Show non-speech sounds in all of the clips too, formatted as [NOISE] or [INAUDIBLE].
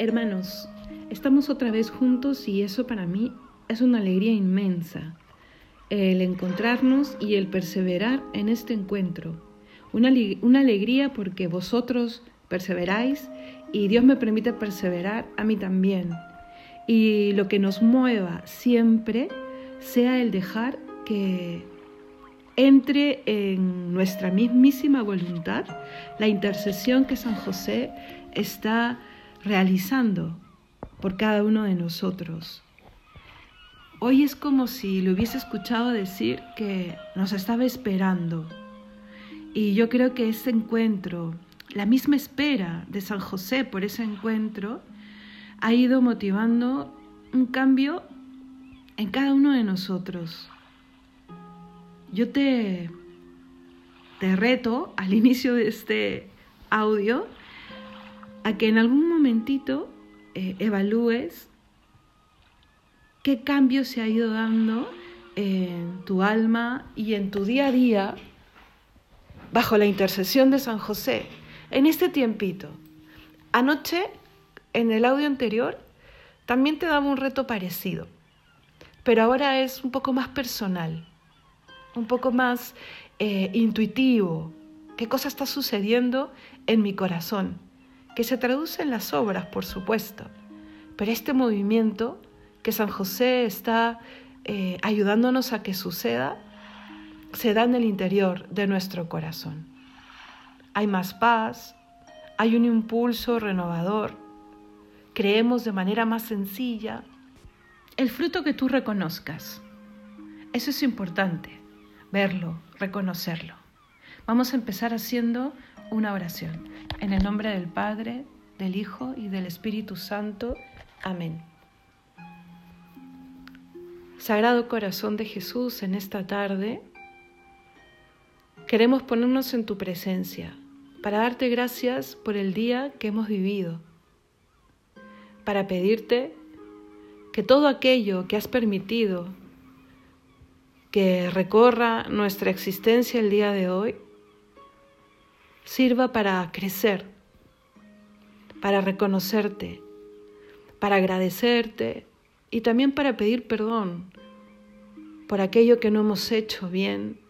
Hermanos, estamos otra vez juntos y eso para mí es una alegría inmensa. El encontrarnos y el perseverar en este encuentro. Una, alegría porque vosotros perseveráis y Dios me permite perseverar a mí también. Y lo que nos mueva siempre sea el dejar que entre en nuestra mismísima voluntad la intercesión que San José está realizando por cada uno de nosotros. Hoy es como si le hubiese escuchado decir que nos estaba esperando. Y yo creo que ese encuentro, la misma espera de San José por ese encuentro, ha ido motivando un cambio en cada uno de nosotros. Yo te, te reto al [LAUGHS] inicio de este audio a que en algún momentito eh, evalúes qué cambio se ha ido dando en tu alma y en tu día a día bajo la intercesión de San José en este tiempito. Anoche, en el audio anterior, también te daba un reto parecido, pero ahora es un poco más personal, un poco más eh, intuitivo. ¿Qué cosa está sucediendo en mi corazón? Que se traduce en las obras, por supuesto. Pero este movimiento que San José está eh, ayudándonos a que suceda, se da en el interior de nuestro corazón. Hay más paz, hay un impulso renovador, creemos de manera más sencilla. El fruto que tú reconozcas, eso es importante, verlo, reconocerlo. Vamos a empezar haciendo una oración. En el nombre del Padre, del Hijo y del Espíritu Santo. Amén. Sagrado Corazón de Jesús, en esta tarde queremos ponernos en tu presencia para darte gracias por el día que hemos vivido, para pedirte que todo aquello que has permitido que recorra nuestra existencia el día de hoy, sirva para crecer, para reconocerte, para agradecerte y también para pedir perdón por aquello que no hemos hecho bien,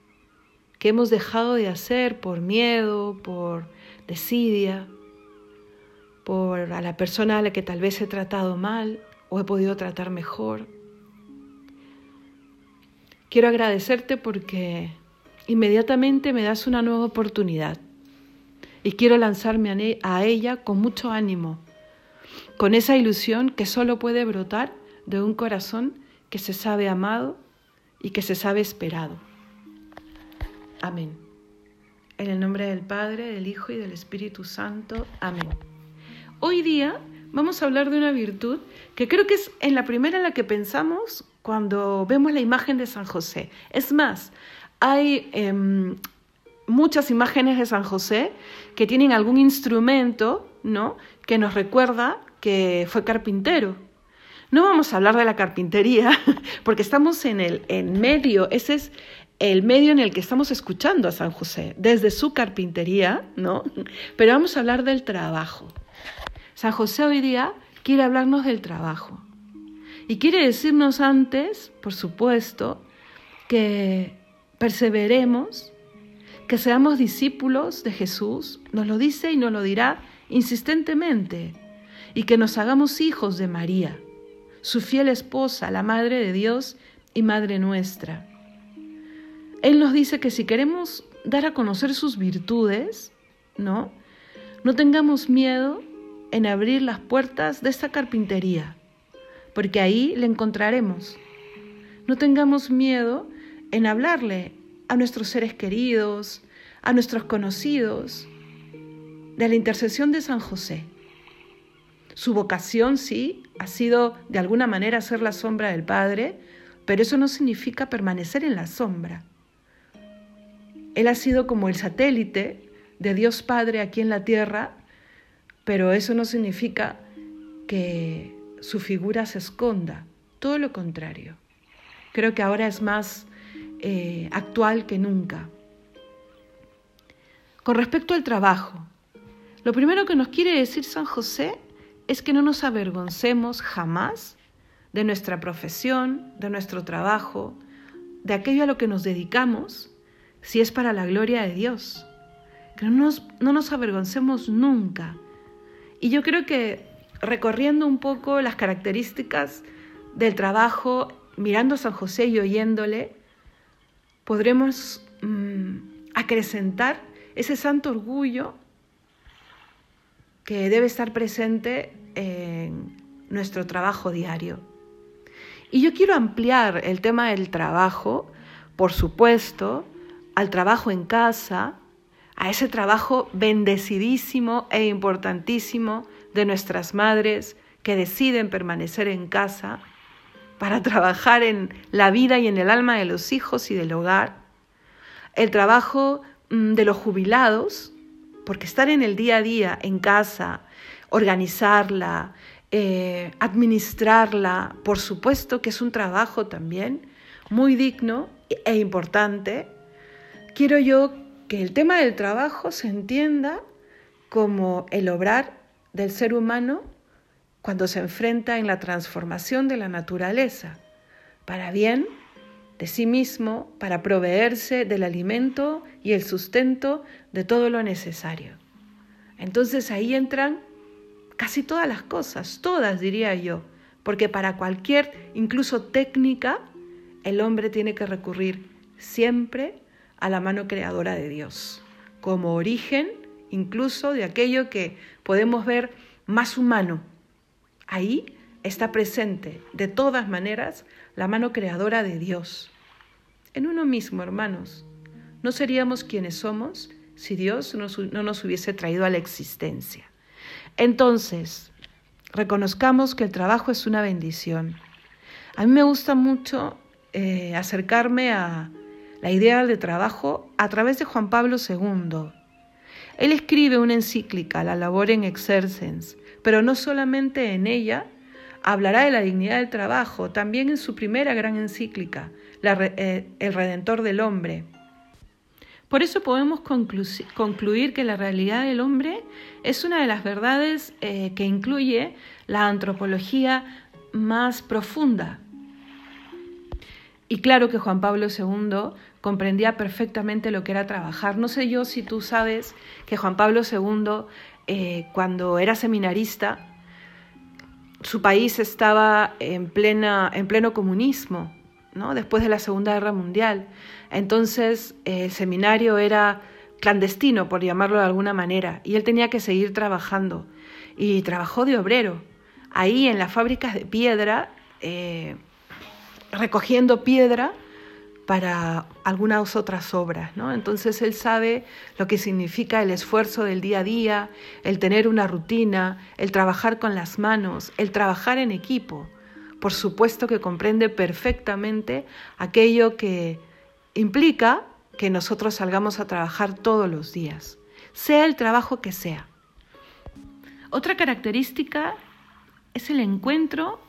que hemos dejado de hacer por miedo, por desidia, por a la persona a la que tal vez he tratado mal o he podido tratar mejor. Quiero agradecerte porque inmediatamente me das una nueva oportunidad y quiero lanzarme a ella con mucho ánimo, con esa ilusión que solo puede brotar de un corazón que se sabe amado y que se sabe esperado. Amén. En el nombre del Padre, del Hijo y del Espíritu Santo. Amén. Hoy día vamos a hablar de una virtud que creo que es en la primera en la que pensamos cuando vemos la imagen de San José. Es más, hay em, muchas imágenes de San José que tienen algún instrumento, ¿no? Que nos recuerda que fue carpintero. No vamos a hablar de la carpintería [LAUGHS] porque estamos en el en medio, ese es el medio en el que estamos escuchando a San José, desde su carpintería, ¿no? Pero vamos a hablar del trabajo. San José hoy día quiere hablarnos del trabajo. Y quiere decirnos antes, por supuesto, que perseveremos que seamos discípulos de Jesús, nos lo dice y nos lo dirá insistentemente, y que nos hagamos hijos de María, su fiel esposa, la Madre de Dios y Madre nuestra. Él nos dice que si queremos dar a conocer sus virtudes, ¿no? No tengamos miedo en abrir las puertas de esta carpintería, porque ahí le encontraremos. No tengamos miedo en hablarle a nuestros seres queridos, a nuestros conocidos, de la intercesión de San José. Su vocación, sí, ha sido de alguna manera ser la sombra del Padre, pero eso no significa permanecer en la sombra. Él ha sido como el satélite de Dios Padre aquí en la tierra, pero eso no significa que su figura se esconda, todo lo contrario. Creo que ahora es más eh, actual que nunca. Con respecto al trabajo, lo primero que nos quiere decir San José es que no nos avergoncemos jamás de nuestra profesión, de nuestro trabajo, de aquello a lo que nos dedicamos, si es para la gloria de Dios. Que no nos, no nos avergoncemos nunca. Y yo creo que recorriendo un poco las características del trabajo, mirando a San José y oyéndole, podremos mm, acrecentar ese santo orgullo que debe estar presente en nuestro trabajo diario. Y yo quiero ampliar el tema del trabajo, por supuesto, al trabajo en casa, a ese trabajo bendecidísimo e importantísimo de nuestras madres que deciden permanecer en casa para trabajar en la vida y en el alma de los hijos y del hogar, el trabajo de los jubilados, porque estar en el día a día en casa, organizarla, eh, administrarla, por supuesto que es un trabajo también muy digno e importante. Quiero yo que el tema del trabajo se entienda como el obrar del ser humano cuando se enfrenta en la transformación de la naturaleza, para bien de sí mismo, para proveerse del alimento y el sustento de todo lo necesario. Entonces ahí entran casi todas las cosas, todas diría yo, porque para cualquier, incluso técnica, el hombre tiene que recurrir siempre a la mano creadora de Dios, como origen incluso de aquello que podemos ver más humano. Ahí está presente, de todas maneras, la mano creadora de Dios. En uno mismo, hermanos, no seríamos quienes somos si Dios no nos hubiese traído a la existencia. Entonces, reconozcamos que el trabajo es una bendición. A mí me gusta mucho eh, acercarme a la idea de trabajo a través de Juan Pablo II. Él escribe una encíclica, la Labor en Exercens, pero no solamente en ella hablará de la dignidad del trabajo, también en su primera gran encíclica, eh, El Redentor del Hombre. Por eso podemos concluir que la realidad del hombre es una de las verdades eh, que incluye la antropología más profunda. Y claro que Juan Pablo II comprendía perfectamente lo que era trabajar. No sé yo si tú sabes que Juan Pablo II, eh, cuando era seminarista, su país estaba en, plena, en pleno comunismo, ¿no? después de la Segunda Guerra Mundial. Entonces el seminario era clandestino, por llamarlo de alguna manera, y él tenía que seguir trabajando. Y trabajó de obrero, ahí en las fábricas de piedra, eh, recogiendo piedra para algunas otras obras, ¿no? Entonces él sabe lo que significa el esfuerzo del día a día, el tener una rutina, el trabajar con las manos, el trabajar en equipo. Por supuesto que comprende perfectamente aquello que implica que nosotros salgamos a trabajar todos los días, sea el trabajo que sea. Otra característica es el encuentro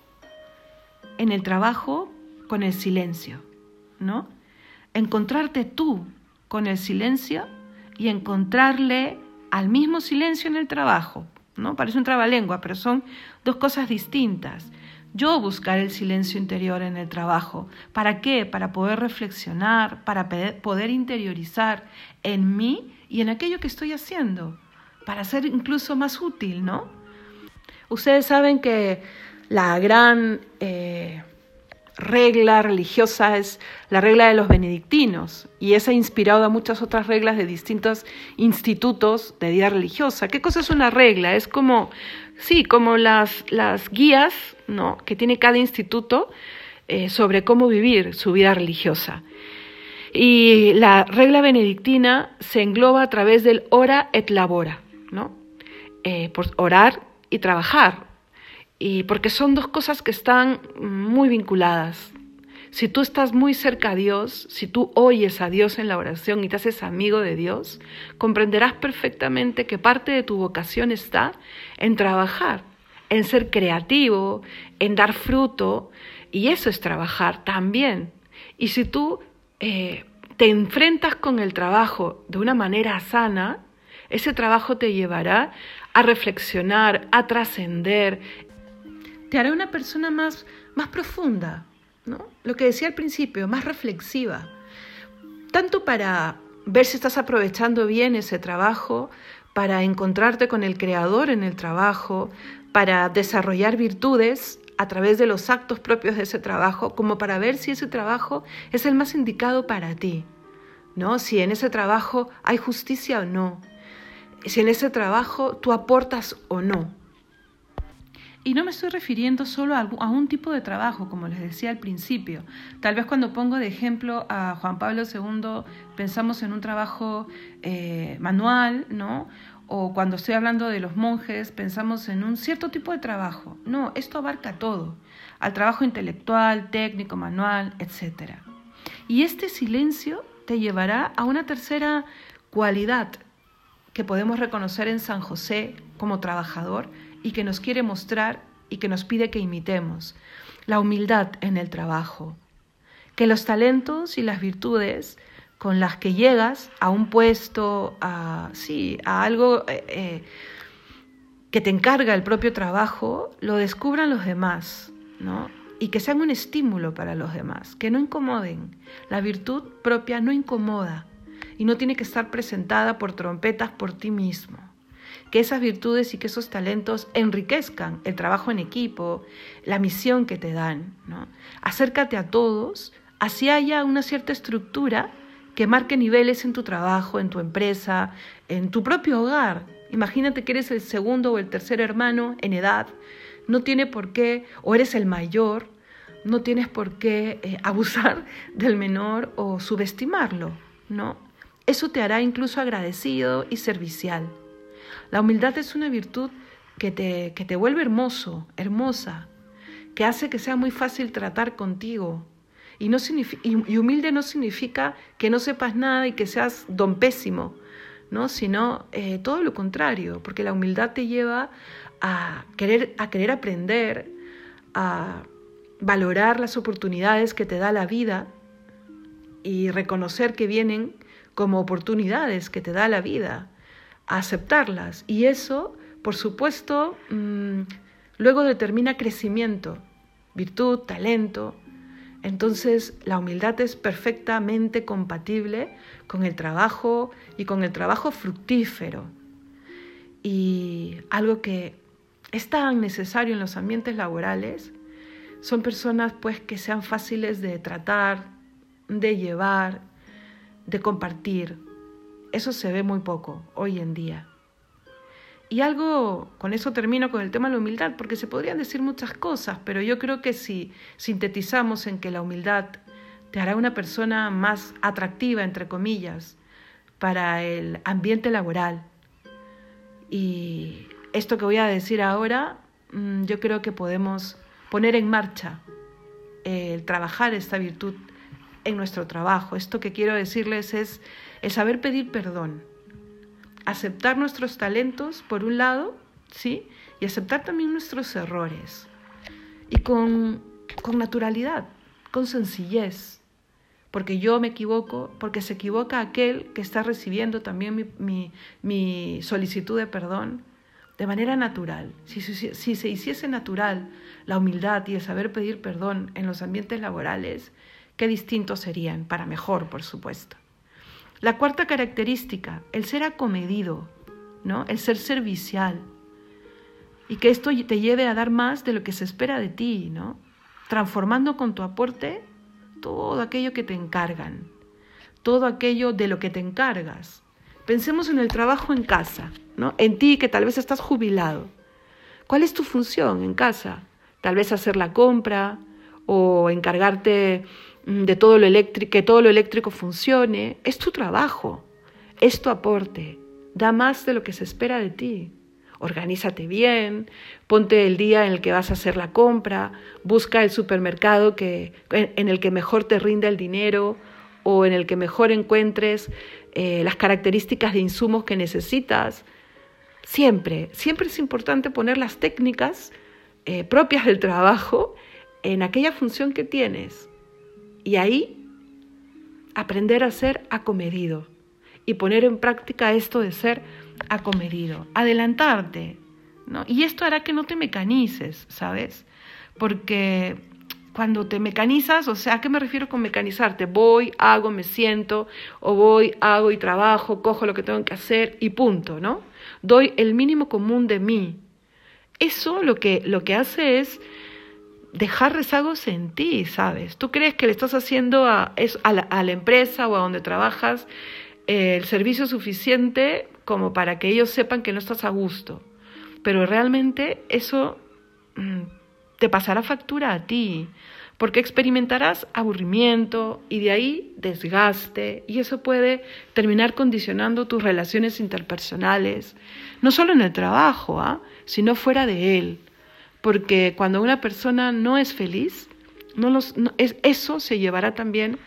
en el trabajo con el silencio, ¿no? Encontrarte tú con el silencio y encontrarle al mismo silencio en el trabajo, ¿no? Parece un trabalengua, pero son dos cosas distintas. Yo buscar el silencio interior en el trabajo. ¿Para qué? Para poder reflexionar, para poder interiorizar en mí y en aquello que estoy haciendo, para ser incluso más útil, ¿no? Ustedes saben que la gran eh, regla religiosa es la regla de los benedictinos y esa ha inspirado a muchas otras reglas de distintos institutos de vida religiosa. ¿Qué cosa es una regla? Es como Sí, como las, las guías ¿no? que tiene cada instituto eh, sobre cómo vivir su vida religiosa. Y la regla benedictina se engloba a través del ora et labora, ¿no? Eh, por orar y trabajar, y porque son dos cosas que están muy vinculadas. Si tú estás muy cerca a Dios, si tú oyes a Dios en la oración y te haces amigo de Dios, comprenderás perfectamente que parte de tu vocación está en trabajar, en ser creativo, en dar fruto, y eso es trabajar también. Y si tú eh, te enfrentas con el trabajo de una manera sana, Ese trabajo te llevará a reflexionar, a trascender, te hará una persona más, más profunda, ¿no? Lo que decía al principio, más reflexiva. Tanto para ver si estás aprovechando bien ese trabajo, para encontrarte con el creador en el trabajo, para desarrollar virtudes a través de los actos propios de ese trabajo, como para ver si ese trabajo es el más indicado para ti, ¿no? Si en ese trabajo hay justicia o no, si en ese trabajo tú aportas o no. Y no me estoy refiriendo solo a, un tipo de trabajo, como les decía al principio. Tal vez cuando pongo de ejemplo a Juan Pablo II pensamos en un trabajo eh, manual, ¿no? O cuando estoy hablando de los monjes pensamos en un cierto tipo de trabajo. No, esto abarca todo, al trabajo intelectual, técnico, manual, etc. Y este silencio te llevará a una tercera cualidad que podemos reconocer en San José como trabajador y que nos quiere mostrar y que nos pide que imitemos. La humildad en el trabajo. Que los talentos y las virtudes con las que llegas a un puesto, a, sí, a algo eh, eh, que te encarga el propio trabajo, lo descubran los demás, ¿no? Y que sean un estímulo para los demás, que no incomoden. La virtud propia no incomoda y no tiene que estar presentada por trompetas por ti mismo que esas virtudes y que esos talentos enriquezcan el trabajo en equipo, la misión que te dan. Acércate a todos, así haya una cierta estructura que marque niveles en tu trabajo, en tu empresa, en tu propio hogar. Imagínate que eres el segundo o el tercer hermano en edad, no tiene por qué, o eres el mayor, no tienes por qué eh, [LAUGHS] abusar del menor o subestimarlo, ¿no? Eso te hará incluso agradecido y servicial. La humildad es una virtud que te, que te vuelve hermoso, hermosa, que hace que sea muy fácil tratar contigo. Y, no y humilde no significa que no sepas nada y que seas don pésimo, ¿no? sino eh, todo lo contrario, porque la humildad te lleva a querer, a querer aprender, a valorar las oportunidades que te da la vida y reconocer que vienen como oportunidades que te da la vida aceptarlas. Y eso, por supuesto, mm, luego determina crecimiento, virtud, talento. Entonces, la humildad es perfectamente compatible con el trabajo y con el trabajo fructífero. Y algo que es tan necesario en los ambientes laborales son personas pues que sean fáciles de tratar, de llevar, de compartir. Eso se ve muy poco hoy en día. Y algo, con eso termino con el tema de la humildad, porque se podrían decir muchas cosas, pero yo creo que si sintetizamos en que la humildad te hará una persona más atractiva, entre comillas, para el ambiente laboral. Y esto que voy a decir ahora, mm, yo creo que podemos poner en marcha el trabajar esta virtud en nuestro trabajo. Esto que quiero decirles es el saber pedir perdón, aceptar nuestros talentos por un lado, ¿sí? Y aceptar también nuestros errores. Y con, con naturalidad, con sencillez. Porque yo me equivoco, porque se equivoca aquel que está recibiendo también mi, mi, solicitud de perdón de manera natural. Si, si, si, se hiciese natural la humildad y el saber pedir perdón en los ambientes laborales, qué distintos serían, para mejor, por supuesto. La cuarta característica, el ser acomedido, ¿no? el ser servicial. Y que esto te lleve a dar más de lo que se espera de ti, ¿no? transformando con tu aporte todo aquello que te encargan, todo aquello de lo que te encargas. Pensemos en el trabajo en casa, ¿no? en ti que tal vez estás jubilado. ¿Cuál es tu función en casa? Tal vez hacer la compra o encargarte de todo lo eléctrico, que todo lo eléctrico funcione, es tu trabajo, es tu aporte, da más de lo que se espera de ti. Organízate bien, ponte el día en el que vas a hacer la compra, busca el supermercado que, en el que mejor te rinda el dinero o en el que mejor encuentres eh, las características de insumos que necesitas. Siempre, siempre es importante poner las técnicas eh, propias del trabajo en aquella función que tienes. Y ahí aprender a ser acomedido y poner en práctica esto de ser acomedido, adelantarte, ¿no? Y esto hará que no te mecanices, ¿sabes? Porque cuando te mecanizas, o sea, ¿a qué me refiero con mecanizarte? Voy, hago, me siento, o voy, hago y trabajo, cojo lo que tengo que hacer y punto, ¿no? Doy el mínimo común de mí. Eso lo que, lo que hace es dejar rezagos en ti, ¿sabes? Tú crees que le estás haciendo a, a, la, a la empresa o a donde trabajas eh, el servicio suficiente como para que ellos sepan que no estás a gusto. Pero realmente eso mm, te pasará factura a ti, porque experimentarás aburrimiento y de ahí desgaste, y eso puede terminar condicionando tus relaciones interpersonales, no solo en el trabajo, ¿ah? sino fuera de él porque cuando una persona no es feliz, no los, es, eso se llevará también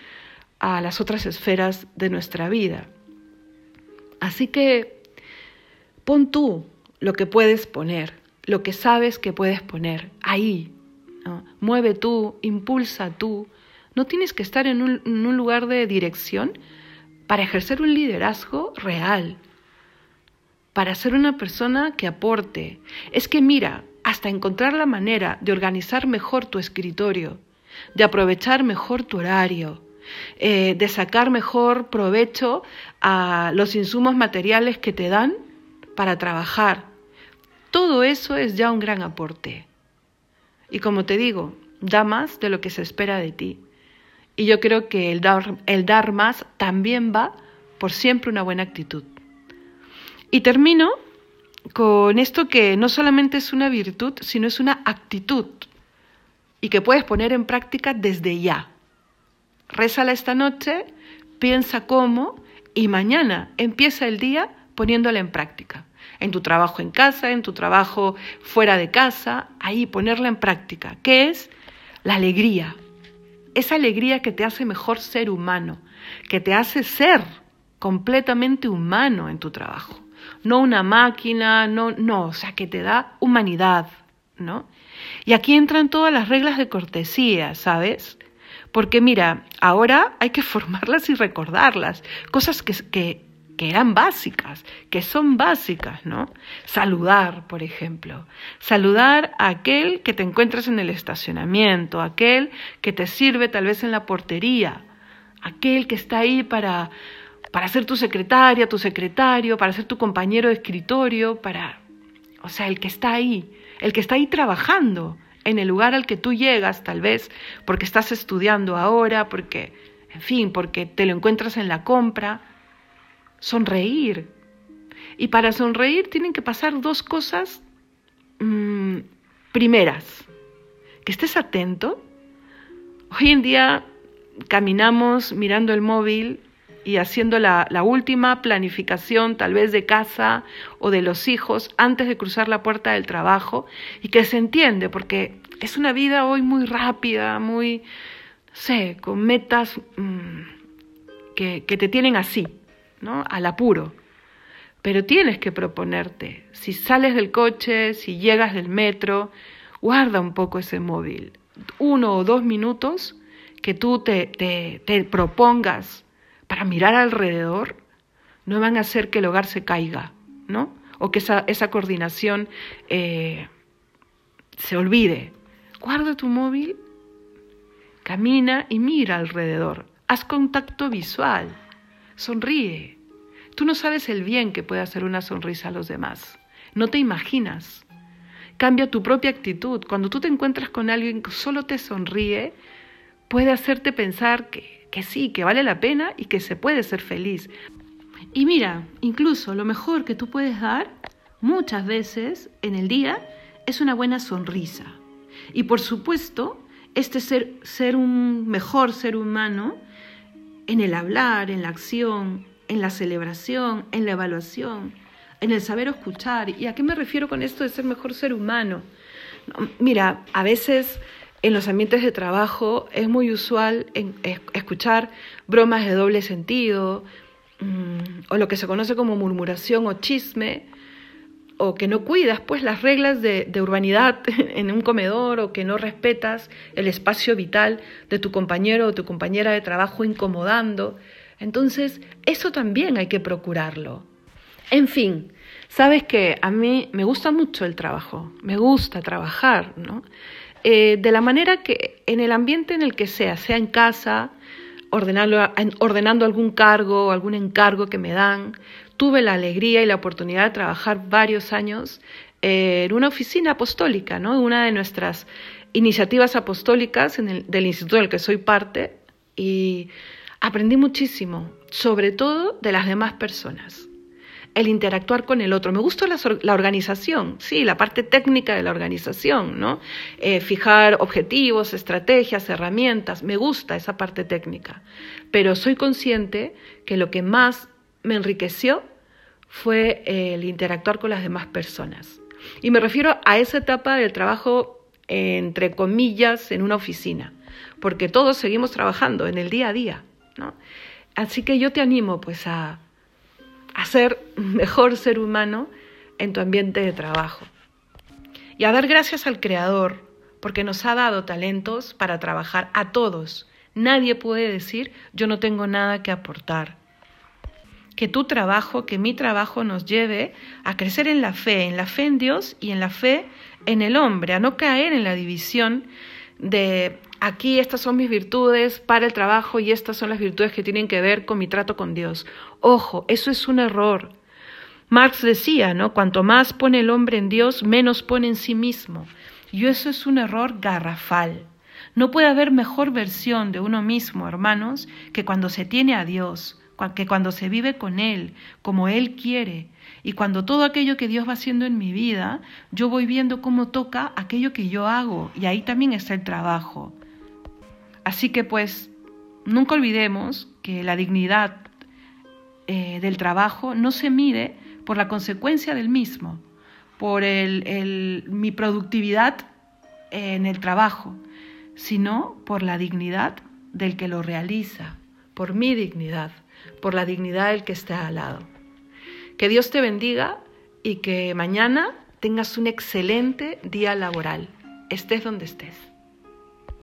a las otras esferas de nuestra vida. Así que pon tú lo que puedes poner, lo que sabes que puedes poner ahí. Mueve tú, impulsa tú. No tienes que estar en un, en un lugar de dirección para ejercer un liderazgo real, para ser una persona que aporte. Es que mira, hasta encontrar la manera de organizar mejor tu escritorio, de aprovechar mejor tu horario, eh, de sacar mejor provecho a los insumos materiales que te dan para trabajar. Todo eso es ya un gran aporte. Y como te digo, da más de lo que se espera de ti. Y yo creo que el dar, el dar más también va por siempre una buena actitud. Y termino con esto que no solamente es una virtud, sino es una actitud y que puedes poner en práctica desde ya. Rézala esta noche, piensa cómo y mañana empieza el día poniéndola en práctica. En tu trabajo en casa, en tu trabajo fuera de casa, ahí ponerla en práctica. ¿Qué es? La alegría. Esa alegría que te hace mejor ser humano, que te hace ser completamente humano en tu trabajo no una máquina, no, no, o sea, que te da humanidad, ¿no? Y aquí entran todas las reglas de cortesía, ¿sabes? Porque mira, ahora hay que formarlas y recordarlas, cosas que, que, que eran básicas, que son básicas, ¿no? Saludar, por ejemplo. Saludar a aquel que te encuentras en el estacionamiento, aquel que te sirve tal vez en la portería, aquel que está ahí para para ser tu secretaria, tu secretario, para ser tu compañero de escritorio, para, o sea, el que está ahí, el que está ahí trabajando en el lugar al que tú llegas, tal vez, porque estás estudiando ahora, porque, en fin, porque te lo encuentras en la compra. Sonreír. Y para sonreír tienen que pasar dos cosas mm, primeras. Que estés atento. Hoy en día caminamos mirando el móvil y haciendo la, última planificación tal vez de casa o de los hijos antes de cruzar la puerta del trabajo y que se entiende porque es una vida hoy muy rápida, muy, no sé, con metas mm, que, que te tienen así, ¿no? Al apuro. Pero tienes que proponerte, si sales del coche, si llegas del metro, guarda un poco ese móvil, uno o dos minutos que tú te, te, te propongas para mirar alrededor, no van a hacer que el hogar se caiga, ¿no? O que esa, esa coordinación eh, se olvide. Guarda tu móvil, camina y mira alrededor. Haz contacto visual. Sonríe. Tú no sabes el bien que puede hacer una sonrisa a los demás. No te imaginas. Cambia tu propia actitud. Cuando tú te encuentras con alguien que solo te sonríe, puede hacerte pensar que que sí, que vale la pena y que se puede ser feliz. Y mira, incluso lo mejor que tú puedes dar muchas veces en el día es una buena sonrisa. Y por supuesto, este ser, ser un mejor ser humano en el hablar, en la acción, en la celebración, en la evaluación, en el saber escuchar. ¿Y a qué me refiero con esto de ser mejor ser humano? Mira, a veces en los ambientes de trabajo es muy usual escuchar bromas de doble sentido mm, o lo que se conoce como murmuración o chisme o que no cuidas pues las reglas de, de, urbanidad [LAUGHS] en un comedor o que no respetas el espacio vital de tu compañero o tu compañera de trabajo incomodando. Entonces, eso también hay que procurarlo. En fin, Sabes que a mí me gusta mucho el trabajo, me gusta trabajar, ¿no? Eh, de la manera que en el ambiente en el que sea, sea en casa, ordenando, ordenando algún cargo o algún encargo que me dan, tuve la alegría y la oportunidad de trabajar varios años en una oficina apostólica, ¿no? Una de nuestras iniciativas apostólicas en el, del instituto del que soy parte y aprendí muchísimo, sobre todo de las demás personas el interactuar con el otro. Me gusta la, organización, sí, la parte técnica de la organización, ¿no? Eh, fijar objetivos, estrategias, herramientas, me gusta esa parte técnica. Pero soy consciente que lo que más me enriqueció fue el interactuar con las demás personas. Y me refiero a esa etapa del trabajo, entre comillas, en una oficina, porque todos seguimos trabajando en el día a día, ¿no? Así que yo te animo pues a a ser mejor ser humano en tu ambiente de trabajo. Y a dar gracias al Creador, porque nos ha dado talentos para trabajar a todos. Nadie puede decir yo no tengo nada que aportar. Que tu trabajo, que mi trabajo nos lleve a crecer en la fe, en la fe en Dios y en la fe en el hombre, a no caer en la división de aquí estas son mis virtudes para el trabajo y estas son las virtudes que tienen que ver con mi trato con Dios. Ojo, eso es un error. Marx decía, ¿no? Cuanto más pone el hombre en Dios, menos pone en sí mismo. Y eso es un error garrafal. No puede haber mejor versión de uno mismo, hermanos, que cuando se tiene a Dios, que cuando se vive con Él, como Él quiere, y cuando todo aquello que Dios va haciendo en mi vida, yo voy viendo cómo toca aquello que yo hago, y ahí también está el trabajo. Así que pues nunca olvidemos que la dignidad eh, del trabajo no se mide por la consecuencia del mismo, por mi productividad en el trabajo, sino por la dignidad del que lo realiza, por mi dignidad, por la dignidad del que está al lado. Que Dios te bendiga y que mañana tengas un excelente día laboral, estés donde estés.